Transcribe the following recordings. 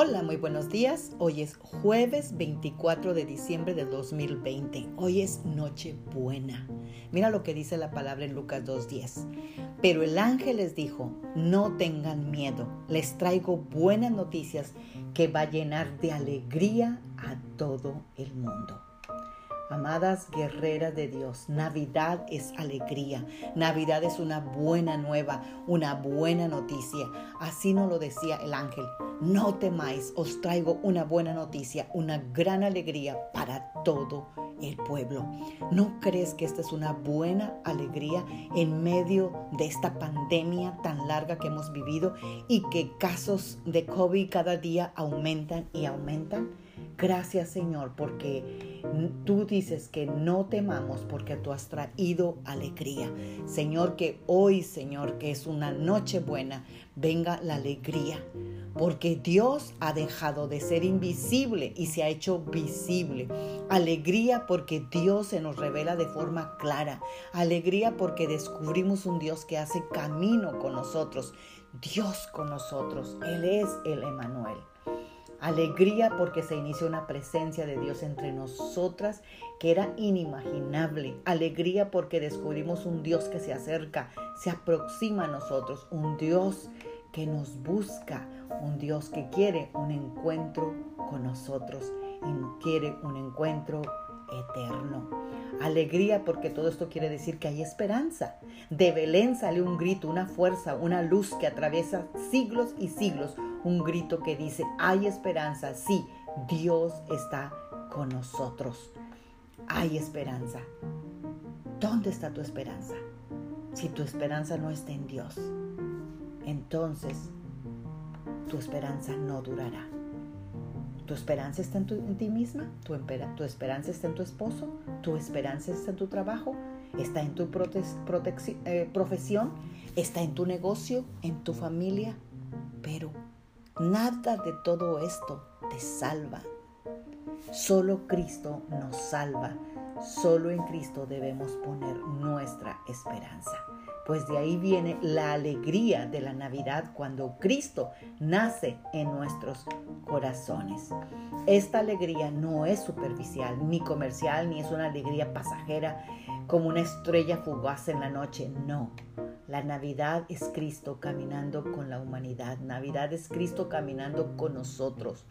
Hola, muy buenos días. Hoy es jueves 24 de diciembre del 2020. Hoy es Nochebuena. Mira lo que dice la palabra en Lucas 2.10. Pero el ángel les dijo, no tengan miedo, les traigo buenas noticias que va a llenar de alegría a todo el mundo. Amadas guerreras de Dios, Navidad es alegría, Navidad es una buena nueva, una buena noticia. Así nos lo decía el ángel. No temáis, os traigo una buena noticia, una gran alegría para todo el pueblo. ¿No crees que esta es una buena alegría en medio de esta pandemia tan larga que hemos vivido y que casos de COVID cada día aumentan y aumentan? Gracias Señor porque tú dices que no temamos porque tú has traído alegría. Señor, que hoy, Señor, que es una noche buena, venga la alegría. Porque Dios ha dejado de ser invisible y se ha hecho visible. Alegría porque Dios se nos revela de forma clara. Alegría porque descubrimos un Dios que hace camino con nosotros. Dios con nosotros. Él es el Emanuel. Alegría porque se inició una presencia de Dios entre nosotras que era inimaginable. Alegría porque descubrimos un Dios que se acerca, se aproxima a nosotros. Un Dios que nos busca. Un Dios que quiere un encuentro con nosotros y quiere un encuentro eterno. Alegría porque todo esto quiere decir que hay esperanza. De Belén sale un grito, una fuerza, una luz que atraviesa siglos y siglos. Un grito que dice, hay esperanza, sí, Dios está con nosotros. Hay esperanza. ¿Dónde está tu esperanza? Si tu esperanza no está en Dios, entonces tu esperanza no durará. ¿Tu esperanza está en, ti misma? ¿Tu, ¿Tu, esperanza está en tu esposo? ¿Tu esperanza está en tu trabajo? ¿Está en tu eh, profesión? ¿Está en tu negocio? ¿En tu familia? Pero nada de todo esto te salva. Solo Cristo nos salva. Solo en Cristo debemos poner nuestra esperanza pues de ahí viene la alegría de la Navidad cuando Cristo nace en nuestros corazones. Esta alegría no es superficial, ni comercial, ni es una alegría pasajera como una estrella fugaz en la noche, no. La Navidad es Cristo caminando con la humanidad. Navidad es Cristo caminando con nosotros.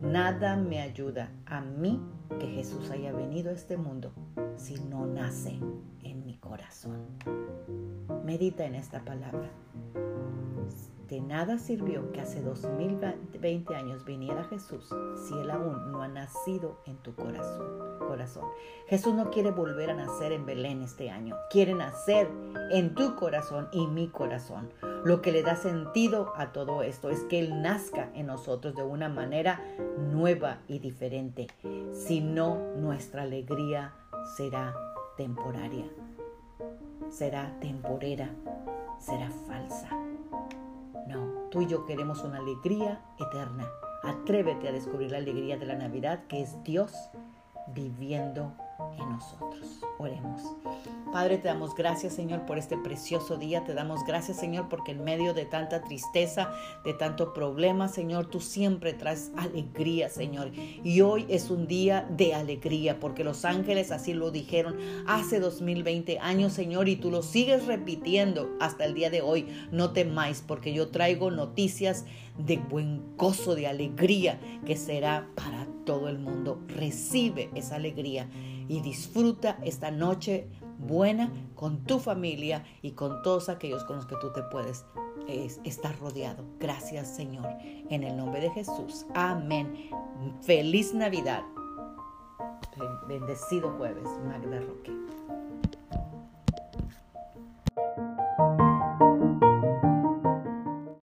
Nada me ayuda a mí que Jesús haya venido a este mundo si no nace en mi corazón. Medita en esta palabra. De nada sirvió que hace 2020 años viniera Jesús si Él aún no ha nacido en tu corazón. corazón. Jesús no quiere volver a nacer en Belén este año. Quiere nacer en tu corazón y mi corazón. Lo que le da sentido a todo esto es que Él nazca en nosotros de una manera nueva y diferente. Si no, nuestra alegría será temporaria será temporera, será falsa. No, tú y yo queremos una alegría eterna. Atrévete a descubrir la alegría de la Navidad que es Dios viviendo en nosotros. Oremos. Padre, te damos gracias, Señor, por este precioso día. Te damos gracias, Señor, porque en medio de tanta tristeza, de tanto problema, Señor, tú siempre traes alegría, Señor. Y hoy es un día de alegría, porque los ángeles así lo dijeron hace 2020 años, Señor, y tú lo sigues repitiendo hasta el día de hoy. No temáis, porque yo traigo noticias de buen gozo, de alegría, que será para todo el mundo. Recibe esa alegría y disfruta esta noche buena con tu familia y con todos aquellos con los que tú te puedes estar rodeado. Gracias Señor, en el nombre de Jesús. Amén. Feliz Navidad. Bendecido jueves, Magda Roque.